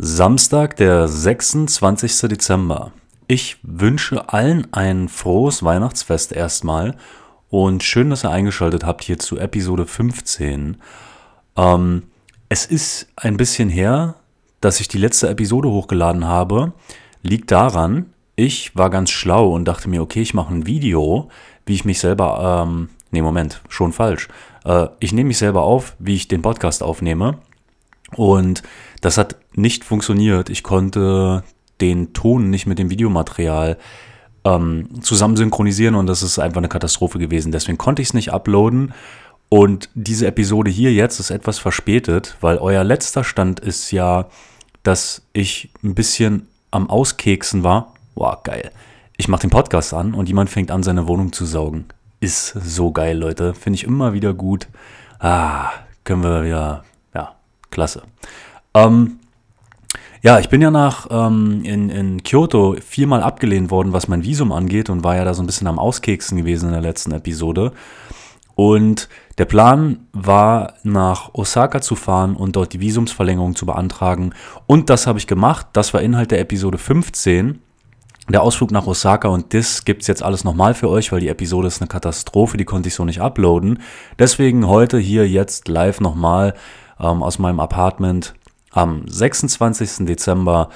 Samstag, der 26. Dezember. Ich wünsche allen ein frohes Weihnachtsfest erstmal und schön, dass ihr eingeschaltet habt hier zu Episode 15. Ähm, es ist ein bisschen her, dass ich die letzte Episode hochgeladen habe. Liegt daran, ich war ganz schlau und dachte mir, okay, ich mache ein Video, wie ich mich selber, ähm, nee, Moment, schon falsch. Äh, ich nehme mich selber auf, wie ich den Podcast aufnehme. Und das hat nicht funktioniert. Ich konnte den Ton nicht mit dem Videomaterial ähm, zusammen synchronisieren und das ist einfach eine Katastrophe gewesen. Deswegen konnte ich es nicht uploaden. Und diese Episode hier jetzt ist etwas verspätet, weil euer letzter Stand ist ja, dass ich ein bisschen am Auskeksen war. Wow, geil. Ich mache den Podcast an und jemand fängt an, seine Wohnung zu saugen. Ist so geil, Leute. Finde ich immer wieder gut. Ah, können wir wieder, ja, klasse. Ähm, ja, ich bin ja nach ähm, in, in Kyoto viermal abgelehnt worden, was mein Visum angeht und war ja da so ein bisschen am Auskeksen gewesen in der letzten Episode. Und der Plan war, nach Osaka zu fahren und dort die Visumsverlängerung zu beantragen. Und das habe ich gemacht. Das war Inhalt der Episode 15. Der Ausflug nach Osaka und das gibt es jetzt alles nochmal für euch, weil die Episode ist eine Katastrophe, die konnte ich so nicht uploaden. Deswegen heute hier jetzt live nochmal ähm, aus meinem Apartment am 26. Dezember.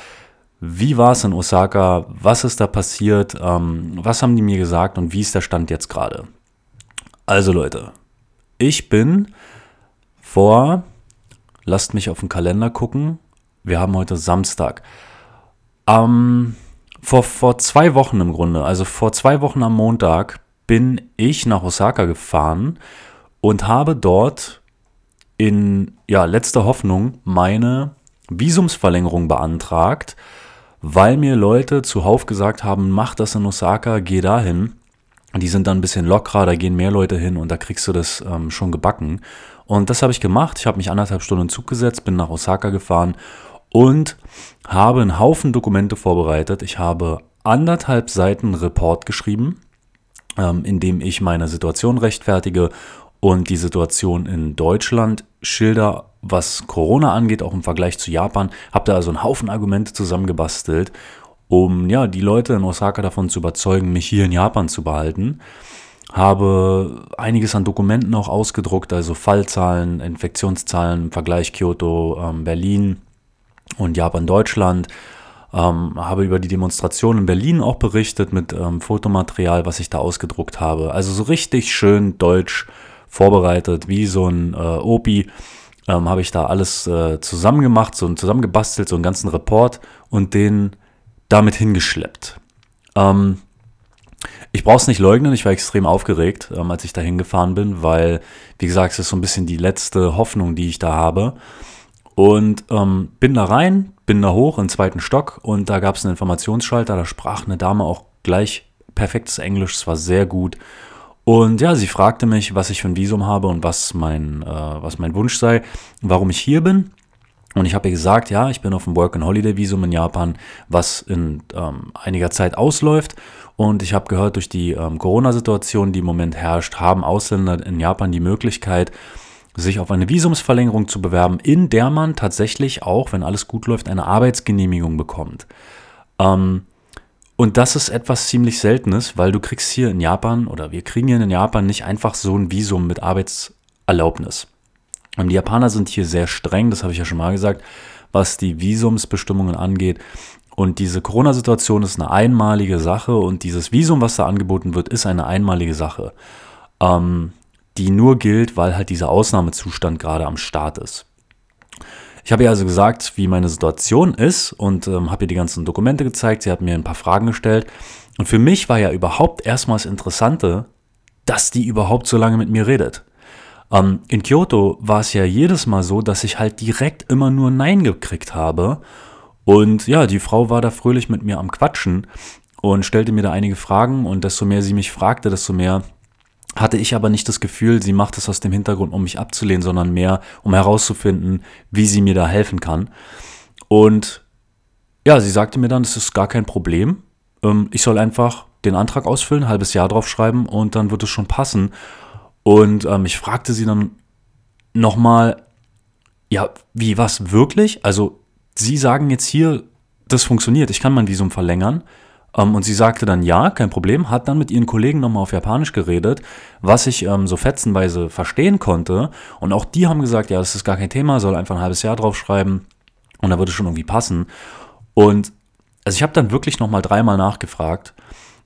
Wie war es in Osaka? Was ist da passiert? Ähm, was haben die mir gesagt und wie ist der Stand jetzt gerade? Also Leute, ich bin vor, lasst mich auf den Kalender gucken, wir haben heute Samstag. Ähm, vor, vor zwei Wochen im Grunde, also vor zwei Wochen am Montag, bin ich nach Osaka gefahren und habe dort in ja, letzter Hoffnung meine Visumsverlängerung beantragt, weil mir Leute zuhauf gesagt haben, mach das in Osaka, geh dahin. Die sind dann ein bisschen lockerer, da gehen mehr Leute hin und da kriegst du das ähm, schon gebacken. Und das habe ich gemacht. Ich habe mich anderthalb Stunden in Zug gesetzt, bin nach Osaka gefahren und habe einen Haufen Dokumente vorbereitet. Ich habe anderthalb Seiten Report geschrieben, ähm, in dem ich meine Situation rechtfertige und die Situation in Deutschland schilder, was Corona angeht, auch im Vergleich zu Japan. Habe da also einen Haufen Argumente zusammengebastelt, um ja, die Leute in Osaka davon zu überzeugen, mich hier in Japan zu behalten. Habe einiges an Dokumenten auch ausgedruckt, also Fallzahlen, Infektionszahlen im Vergleich Kyoto, ähm, Berlin und Japan, Deutschland. Ähm, habe über die Demonstration in Berlin auch berichtet mit ähm, Fotomaterial, was ich da ausgedruckt habe. Also so richtig schön deutsch vorbereitet, wie so ein äh, Opi. Ähm, habe ich da alles äh, zusammen gemacht, so zusammengebastelt, so einen ganzen Report und den damit hingeschleppt. Ähm, ich brauche es nicht leugnen, ich war extrem aufgeregt, ähm, als ich da hingefahren bin, weil, wie gesagt, es ist so ein bisschen die letzte Hoffnung, die ich da habe. Und ähm, bin da rein, bin da hoch in den zweiten Stock und da gab es einen Informationsschalter, da sprach eine Dame auch gleich perfektes Englisch, es war sehr gut. Und ja, sie fragte mich, was ich für ein Visum habe und was mein, äh, was mein Wunsch sei, warum ich hier bin. Und ich habe ihr gesagt, ja, ich bin auf dem Work-and-Holiday-Visum in Japan, was in ähm, einiger Zeit ausläuft. Und ich habe gehört, durch die ähm, Corona-Situation, die im Moment herrscht, haben Ausländer in Japan die Möglichkeit, sich auf eine Visumsverlängerung zu bewerben, in der man tatsächlich auch, wenn alles gut läuft, eine Arbeitsgenehmigung bekommt. Ähm, und das ist etwas ziemlich Seltenes, weil du kriegst hier in Japan oder wir kriegen hier in Japan nicht einfach so ein Visum mit Arbeitserlaubnis. Und die Japaner sind hier sehr streng, das habe ich ja schon mal gesagt, was die Visumsbestimmungen angeht. Und diese Corona-Situation ist eine einmalige Sache und dieses Visum, was da angeboten wird, ist eine einmalige Sache, ähm, die nur gilt, weil halt dieser Ausnahmezustand gerade am Start ist. Ich habe ihr also gesagt, wie meine Situation ist und ähm, habe ihr die ganzen Dokumente gezeigt. Sie hat mir ein paar Fragen gestellt. Und für mich war ja überhaupt erstmal das Interessante, dass die überhaupt so lange mit mir redet. Ähm, in Kyoto war es ja jedes Mal so, dass ich halt direkt immer nur Nein gekriegt habe. Und ja, die Frau war da fröhlich mit mir am Quatschen und stellte mir da einige Fragen. Und desto mehr sie mich fragte, desto mehr hatte ich aber nicht das Gefühl, sie macht es aus dem Hintergrund, um mich abzulehnen, sondern mehr, um herauszufinden, wie sie mir da helfen kann. Und ja, sie sagte mir dann, es ist gar kein Problem. Ähm, ich soll einfach den Antrag ausfüllen, ein halbes Jahr draufschreiben und dann wird es schon passen. Und ähm, ich fragte sie dann nochmal, ja, wie, was, wirklich? Also sie sagen jetzt hier, das funktioniert, ich kann mein Visum verlängern. Ähm, und sie sagte dann, ja, kein Problem, hat dann mit ihren Kollegen nochmal auf Japanisch geredet, was ich ähm, so fetzenweise verstehen konnte. Und auch die haben gesagt, ja, das ist gar kein Thema, soll einfach ein halbes Jahr draufschreiben und da würde es schon irgendwie passen. Und also ich habe dann wirklich nochmal dreimal nachgefragt.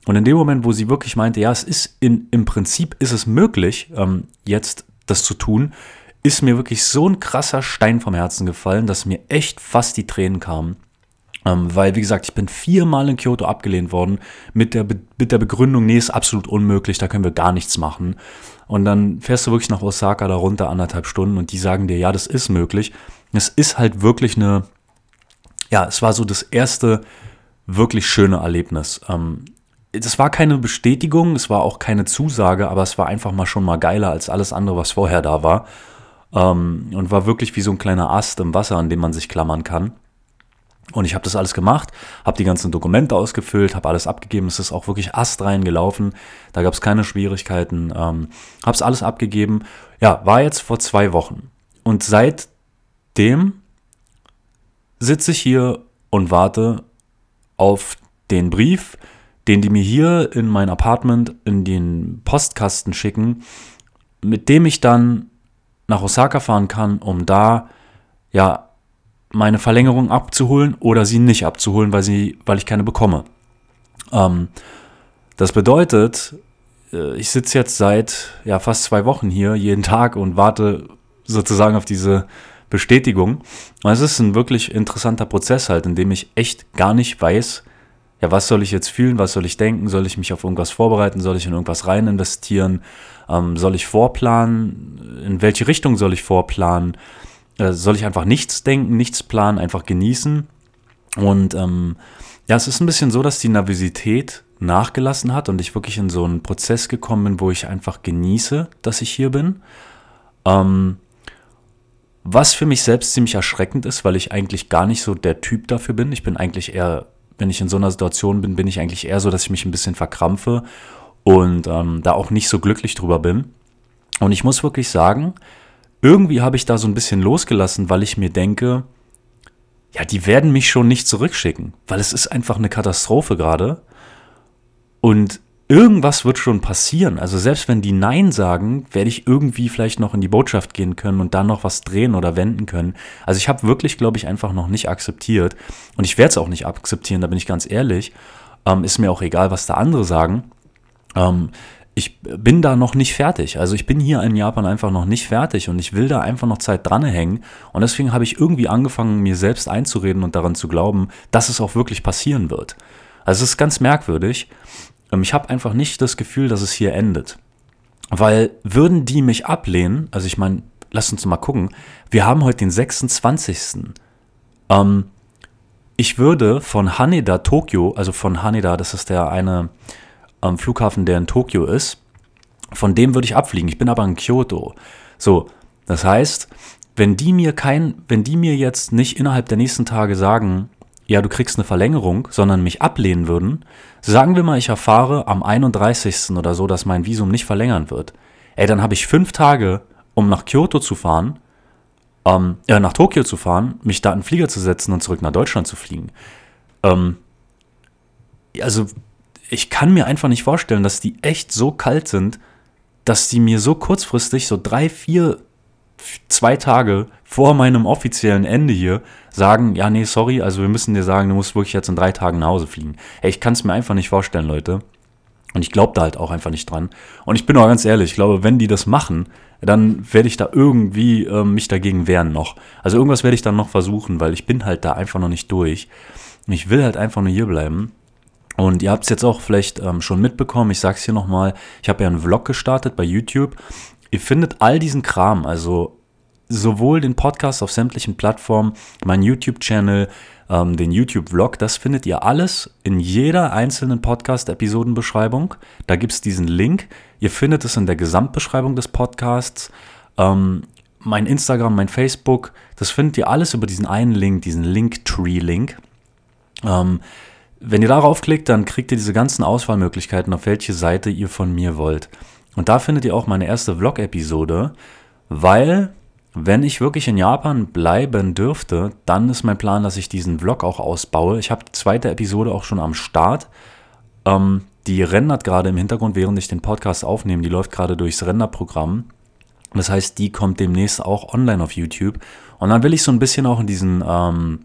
Und in dem Moment, wo sie wirklich meinte, ja, es ist in, im Prinzip ist es möglich, ähm, jetzt das zu tun, ist mir wirklich so ein krasser Stein vom Herzen gefallen, dass mir echt fast die Tränen kamen. Ähm, weil, wie gesagt, ich bin viermal in Kyoto abgelehnt worden mit der, Be mit der Begründung, nee, ist absolut unmöglich, da können wir gar nichts machen. Und dann fährst du wirklich nach Osaka da runter anderthalb Stunden und die sagen dir, ja, das ist möglich. Es ist halt wirklich eine, ja, es war so das erste wirklich schöne Erlebnis. Ähm, das war keine Bestätigung, es war auch keine Zusage, aber es war einfach mal schon mal geiler als alles andere, was vorher da war. Ähm, und war wirklich wie so ein kleiner Ast im Wasser, an dem man sich klammern kann. Und ich habe das alles gemacht, habe die ganzen Dokumente ausgefüllt, habe alles abgegeben. Es ist auch wirklich astrein gelaufen. Da gab es keine Schwierigkeiten. Ähm, habe es alles abgegeben. Ja, war jetzt vor zwei Wochen. Und seitdem sitze ich hier und warte auf den Brief, den die mir hier in mein Apartment in den Postkasten schicken, mit dem ich dann nach Osaka fahren kann, um da ja meine Verlängerung abzuholen oder sie nicht abzuholen, weil, sie, weil ich keine bekomme. Ähm, das bedeutet, äh, ich sitze jetzt seit ja, fast zwei Wochen hier jeden Tag und warte sozusagen auf diese Bestätigung. Und es ist ein wirklich interessanter Prozess halt, in dem ich echt gar nicht weiß, ja, was soll ich jetzt fühlen, was soll ich denken, soll ich mich auf irgendwas vorbereiten, soll ich in irgendwas rein investieren, ähm, soll ich vorplanen, in welche Richtung soll ich vorplanen, äh, soll ich einfach nichts denken, nichts planen, einfach genießen. Und ähm, ja, es ist ein bisschen so, dass die Nervosität nachgelassen hat und ich wirklich in so einen Prozess gekommen bin, wo ich einfach genieße, dass ich hier bin. Ähm, was für mich selbst ziemlich erschreckend ist, weil ich eigentlich gar nicht so der Typ dafür bin. Ich bin eigentlich eher, wenn ich in so einer Situation bin, bin ich eigentlich eher so, dass ich mich ein bisschen verkrampfe und ähm, da auch nicht so glücklich drüber bin. Und ich muss wirklich sagen, irgendwie habe ich da so ein bisschen losgelassen, weil ich mir denke, ja, die werden mich schon nicht zurückschicken, weil es ist einfach eine Katastrophe gerade. Und irgendwas wird schon passieren. Also selbst wenn die Nein sagen, werde ich irgendwie vielleicht noch in die Botschaft gehen können und dann noch was drehen oder wenden können. Also ich habe wirklich, glaube ich, einfach noch nicht akzeptiert. Und ich werde es auch nicht akzeptieren, da bin ich ganz ehrlich. Ähm, ist mir auch egal, was da andere sagen. Ähm, ich bin da noch nicht fertig. Also ich bin hier in Japan einfach noch nicht fertig und ich will da einfach noch Zeit dran hängen. Und deswegen habe ich irgendwie angefangen, mir selbst einzureden und daran zu glauben, dass es auch wirklich passieren wird. Also es ist ganz merkwürdig. Ähm, ich habe einfach nicht das Gefühl, dass es hier endet. Weil würden die mich ablehnen, also ich meine, lass uns mal gucken, wir haben heute den 26. Ähm, ich würde von Haneda, Tokio, also von Haneda, das ist der eine am Flughafen, der in Tokio ist. Von dem würde ich abfliegen. Ich bin aber in Kyoto. So, das heißt, wenn die mir kein, wenn die mir jetzt nicht innerhalb der nächsten Tage sagen, ja, du kriegst eine Verlängerung, sondern mich ablehnen würden, sagen wir mal, ich erfahre am 31. oder so, dass mein Visum nicht verlängern wird. Ey, dann habe ich fünf Tage, um nach Kyoto zu fahren, ähm, äh, nach Tokio zu fahren, mich da in den Flieger zu setzen und zurück nach Deutschland zu fliegen. Ähm, also ich kann mir einfach nicht vorstellen, dass die echt so kalt sind, dass die mir so kurzfristig, so drei, vier, zwei Tage vor meinem offiziellen Ende hier sagen, ja, nee, sorry, also wir müssen dir sagen, du musst wirklich jetzt in drei Tagen nach Hause fliegen. Ey, ich kann es mir einfach nicht vorstellen, Leute. Und ich glaube da halt auch einfach nicht dran. Und ich bin auch ganz ehrlich, ich glaube, wenn die das machen, dann werde ich da irgendwie äh, mich dagegen wehren noch. Also irgendwas werde ich dann noch versuchen, weil ich bin halt da einfach noch nicht durch. Ich will halt einfach nur hier bleiben. Und ihr habt es jetzt auch vielleicht ähm, schon mitbekommen, ich sage es hier nochmal, ich habe ja einen Vlog gestartet bei YouTube. Ihr findet all diesen Kram, also sowohl den Podcast auf sämtlichen Plattformen, meinen YouTube-Channel, ähm, den YouTube-Vlog, das findet ihr alles in jeder einzelnen Podcast-Episodenbeschreibung. Da gibt es diesen Link. Ihr findet es in der Gesamtbeschreibung des Podcasts. Ähm, mein Instagram, mein Facebook, das findet ihr alles über diesen einen Link, diesen Linktree-Link. Ähm, wenn ihr darauf klickt, dann kriegt ihr diese ganzen Auswahlmöglichkeiten, auf welche Seite ihr von mir wollt. Und da findet ihr auch meine erste Vlog-Episode, weil wenn ich wirklich in Japan bleiben dürfte, dann ist mein Plan, dass ich diesen Vlog auch ausbaue. Ich habe die zweite Episode auch schon am Start. Ähm, die rendert gerade im Hintergrund, während ich den Podcast aufnehme. Die läuft gerade durchs Renderprogramm. Das heißt, die kommt demnächst auch online auf YouTube. Und dann will ich so ein bisschen auch in diesen, ähm,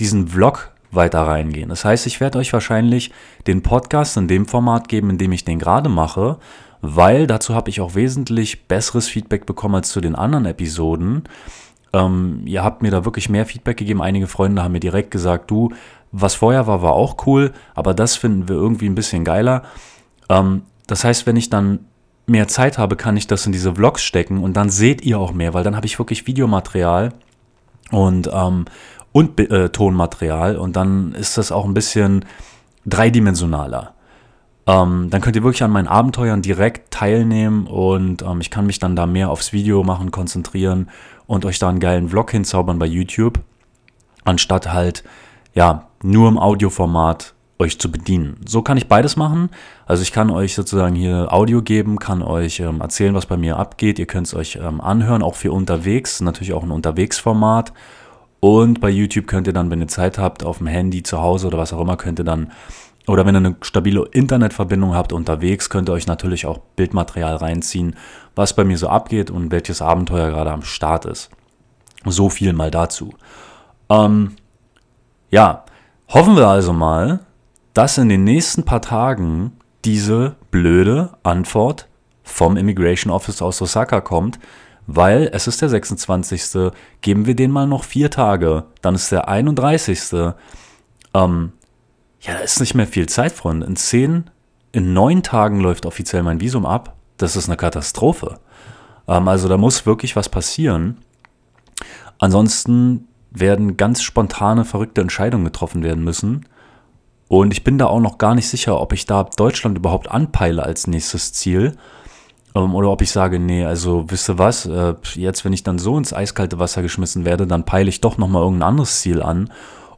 diesen Vlog weiter reingehen. Das heißt, ich werde euch wahrscheinlich den Podcast in dem Format geben, in dem ich den gerade mache, weil dazu habe ich auch wesentlich besseres Feedback bekommen als zu den anderen Episoden. Ähm, ihr habt mir da wirklich mehr Feedback gegeben. Einige Freunde haben mir direkt gesagt, du, was vorher war, war auch cool, aber das finden wir irgendwie ein bisschen geiler. Ähm, das heißt, wenn ich dann mehr Zeit habe, kann ich das in diese Vlogs stecken und dann seht ihr auch mehr, weil dann habe ich wirklich Videomaterial und, ähm, und äh, Tonmaterial und dann ist das auch ein bisschen dreidimensionaler. Ähm, dann könnt ihr wirklich an meinen Abenteuern direkt teilnehmen und ähm, ich kann mich dann da mehr aufs Video machen, konzentrieren und euch da einen geilen Vlog hinzaubern bei YouTube, anstatt halt, ja, nur im Audioformat euch zu bedienen. So kann ich beides machen. Also ich kann euch sozusagen hier Audio geben, kann euch ähm, erzählen, was bei mir abgeht. Ihr könnt es euch ähm, anhören, auch für unterwegs, natürlich auch ein Unterwegsformat. Und bei YouTube könnt ihr dann, wenn ihr Zeit habt, auf dem Handy zu Hause oder was auch immer, könnt ihr dann, oder wenn ihr eine stabile Internetverbindung habt unterwegs, könnt ihr euch natürlich auch Bildmaterial reinziehen, was bei mir so abgeht und welches Abenteuer gerade am Start ist. So viel mal dazu. Ähm, ja, hoffen wir also mal, dass in den nächsten paar Tagen diese blöde Antwort vom Immigration Office aus Osaka kommt, weil es ist der 26. Geben wir den mal noch vier Tage, dann ist der 31. Ähm, ja, da ist nicht mehr viel Zeit, Freunde. In zehn, in neun Tagen läuft offiziell mein Visum ab. Das ist eine Katastrophe. Ähm, also da muss wirklich was passieren. Ansonsten werden ganz spontane, verrückte Entscheidungen getroffen werden müssen. Und ich bin da auch noch gar nicht sicher, ob ich da Deutschland überhaupt anpeile als nächstes Ziel. Ähm, oder ob ich sage, nee, also wisst ihr was, äh, jetzt wenn ich dann so ins eiskalte Wasser geschmissen werde, dann peile ich doch nochmal irgendein anderes Ziel an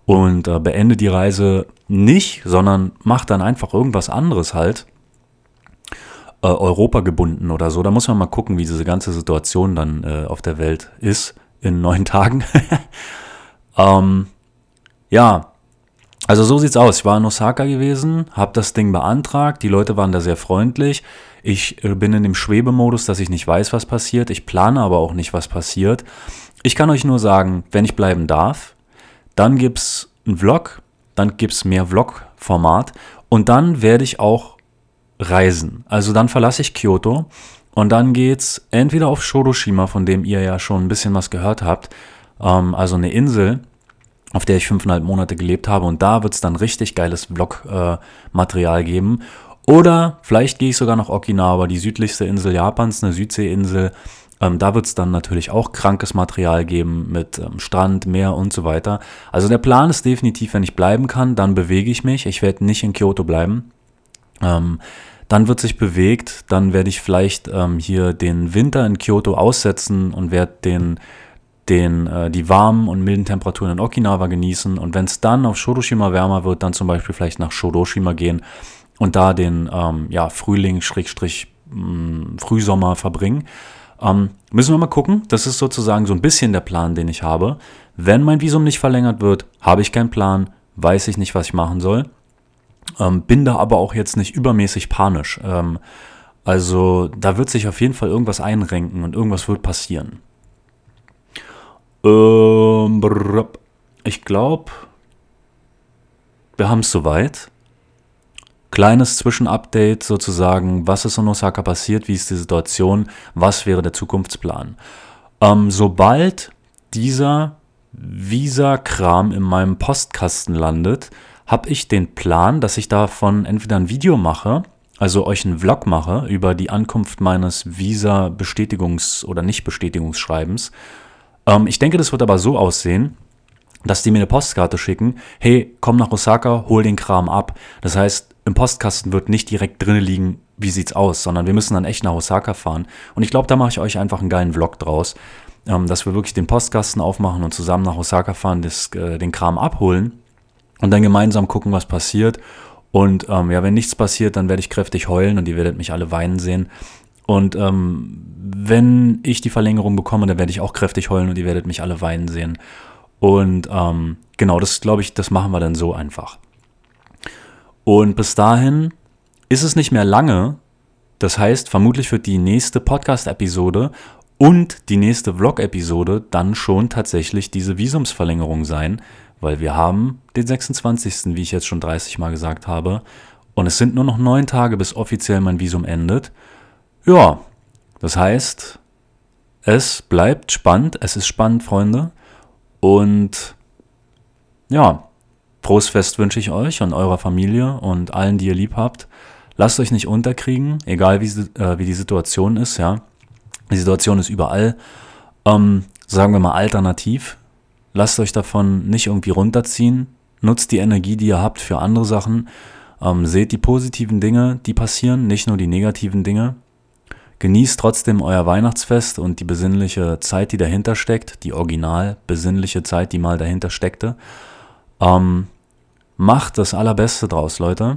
und äh, beende die Reise nicht, sondern mache dann einfach irgendwas anderes halt. Äh, Europa gebunden oder so. Da muss man mal gucken, wie diese ganze Situation dann äh, auf der Welt ist in neun Tagen. ähm, ja, also so sieht's aus. Ich war in Osaka gewesen, habe das Ding beantragt. Die Leute waren da sehr freundlich. Ich äh, bin in dem Schwebemodus, dass ich nicht weiß, was passiert. Ich plane aber auch nicht, was passiert. Ich kann euch nur sagen, wenn ich bleiben darf, dann gibt's einen Vlog, dann gibt's mehr Vlog-Format und dann werde ich auch reisen. Also dann verlasse ich Kyoto und dann geht's entweder auf Shodoshima, von dem ihr ja schon ein bisschen was gehört habt, ähm, also eine Insel auf der ich fünfeinhalb Monate gelebt habe. Und da wird es dann richtig geiles Vlog-Material äh, geben. Oder vielleicht gehe ich sogar nach Okinawa, die südlichste Insel Japans, eine Südseeinsel. Ähm, da wird es dann natürlich auch krankes Material geben mit ähm, Strand, Meer und so weiter. Also der Plan ist definitiv, wenn ich bleiben kann, dann bewege ich mich. Ich werde nicht in Kyoto bleiben. Ähm, dann wird sich bewegt, dann werde ich vielleicht ähm, hier den Winter in Kyoto aussetzen und werde den den, äh, die warmen und milden Temperaturen in Okinawa genießen und wenn es dann auf Shodoshima wärmer wird, dann zum Beispiel vielleicht nach Shodoshima gehen und da den ähm, ja, Frühling, Schrägstrich, mm, Frühsommer verbringen. Ähm, müssen wir mal gucken. Das ist sozusagen so ein bisschen der Plan, den ich habe. Wenn mein Visum nicht verlängert wird, habe ich keinen Plan, weiß ich nicht, was ich machen soll. Ähm, bin da aber auch jetzt nicht übermäßig panisch. Ähm, also da wird sich auf jeden Fall irgendwas einrenken und irgendwas wird passieren. Ähm, ich glaube, wir haben es soweit. Kleines Zwischenupdate sozusagen, was ist in Osaka passiert, wie ist die Situation, was wäre der Zukunftsplan. Ähm, sobald dieser Visa-Kram in meinem Postkasten landet, habe ich den Plan, dass ich davon entweder ein Video mache, also euch einen Vlog mache über die Ankunft meines Visa-Bestätigungs- oder Nicht-Bestätigungsschreibens ähm, ich denke, das wird aber so aussehen, dass die mir eine Postkarte schicken, hey, komm nach Osaka, hol den Kram ab. Das heißt, im Postkasten wird nicht direkt drin liegen, wie sieht's aus, sondern wir müssen dann echt nach Osaka fahren. Und ich glaube, da mache ich euch einfach einen geilen Vlog draus, ähm, dass wir wirklich den Postkasten aufmachen und zusammen nach Osaka fahren, das, äh, den Kram abholen und dann gemeinsam gucken, was passiert. Und ähm, ja, wenn nichts passiert, dann werde ich kräftig heulen und ihr werdet mich alle weinen sehen. Und ähm, wenn ich die Verlängerung bekomme, dann werde ich auch kräftig heulen und ihr werdet mich alle weinen sehen. Und ähm, genau, das glaube ich, das machen wir dann so einfach. Und bis dahin ist es nicht mehr lange. Das heißt, vermutlich wird die nächste Podcast-Episode und die nächste Vlog-Episode dann schon tatsächlich diese Visumsverlängerung sein, weil wir haben den 26., wie ich jetzt schon 30 Mal gesagt habe. Und es sind nur noch neun Tage, bis offiziell mein Visum endet. Ja, das heißt, es bleibt spannend. Es ist spannend, Freunde. Und ja, frohes Fest wünsche ich euch und eurer Familie und allen, die ihr lieb habt. Lasst euch nicht unterkriegen, egal wie, äh, wie die Situation ist, ja. Die Situation ist überall, ähm, sagen wir mal, alternativ. Lasst euch davon nicht irgendwie runterziehen. Nutzt die Energie, die ihr habt, für andere Sachen. Ähm, seht die positiven Dinge, die passieren, nicht nur die negativen Dinge. Genießt trotzdem euer Weihnachtsfest und die besinnliche Zeit, die dahinter steckt, die original besinnliche Zeit, die mal dahinter steckte. Ähm, macht das Allerbeste draus, Leute.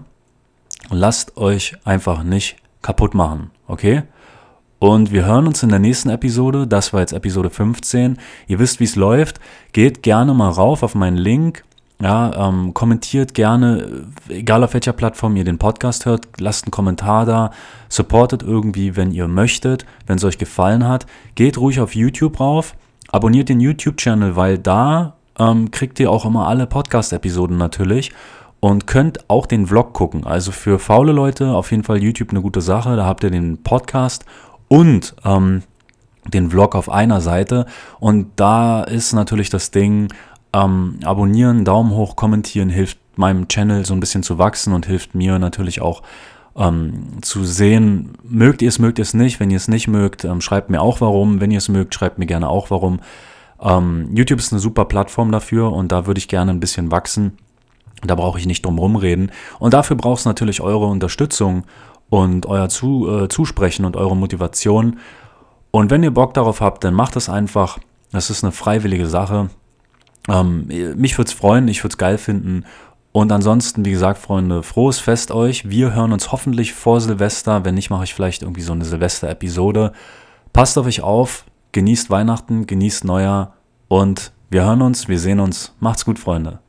Lasst euch einfach nicht kaputt machen, okay? Und wir hören uns in der nächsten Episode. Das war jetzt Episode 15. Ihr wisst, wie es läuft. Geht gerne mal rauf auf meinen Link ja, ähm, kommentiert gerne, egal auf welcher Plattform ihr den Podcast hört, lasst einen Kommentar da, supportet irgendwie, wenn ihr möchtet, wenn es euch gefallen hat. Geht ruhig auf YouTube rauf, abonniert den YouTube-Channel, weil da ähm, kriegt ihr auch immer alle Podcast-Episoden natürlich und könnt auch den Vlog gucken. Also für faule Leute auf jeden Fall YouTube eine gute Sache. Da habt ihr den Podcast und ähm, den Vlog auf einer Seite. Und da ist natürlich das Ding, ähm, abonnieren, Daumen hoch, kommentieren hilft meinem Channel so ein bisschen zu wachsen und hilft mir natürlich auch ähm, zu sehen, mögt ihr es, mögt ihr es nicht. Wenn ihr es nicht mögt, ähm, schreibt mir auch warum. Wenn ihr es mögt, schreibt mir gerne auch warum. Ähm, YouTube ist eine super Plattform dafür und da würde ich gerne ein bisschen wachsen. Da brauche ich nicht drum rumreden. Und dafür braucht es natürlich eure Unterstützung und euer zu, äh, Zusprechen und eure Motivation. Und wenn ihr Bock darauf habt, dann macht es einfach. Das ist eine freiwillige Sache. Ähm, mich würde es freuen, ich würde es geil finden. Und ansonsten, wie gesagt, Freunde, frohes Fest euch. Wir hören uns hoffentlich vor Silvester. Wenn nicht, mache ich vielleicht irgendwie so eine Silvester-Episode. Passt auf euch auf, genießt Weihnachten, genießt Neujahr und wir hören uns, wir sehen uns. Macht's gut, Freunde.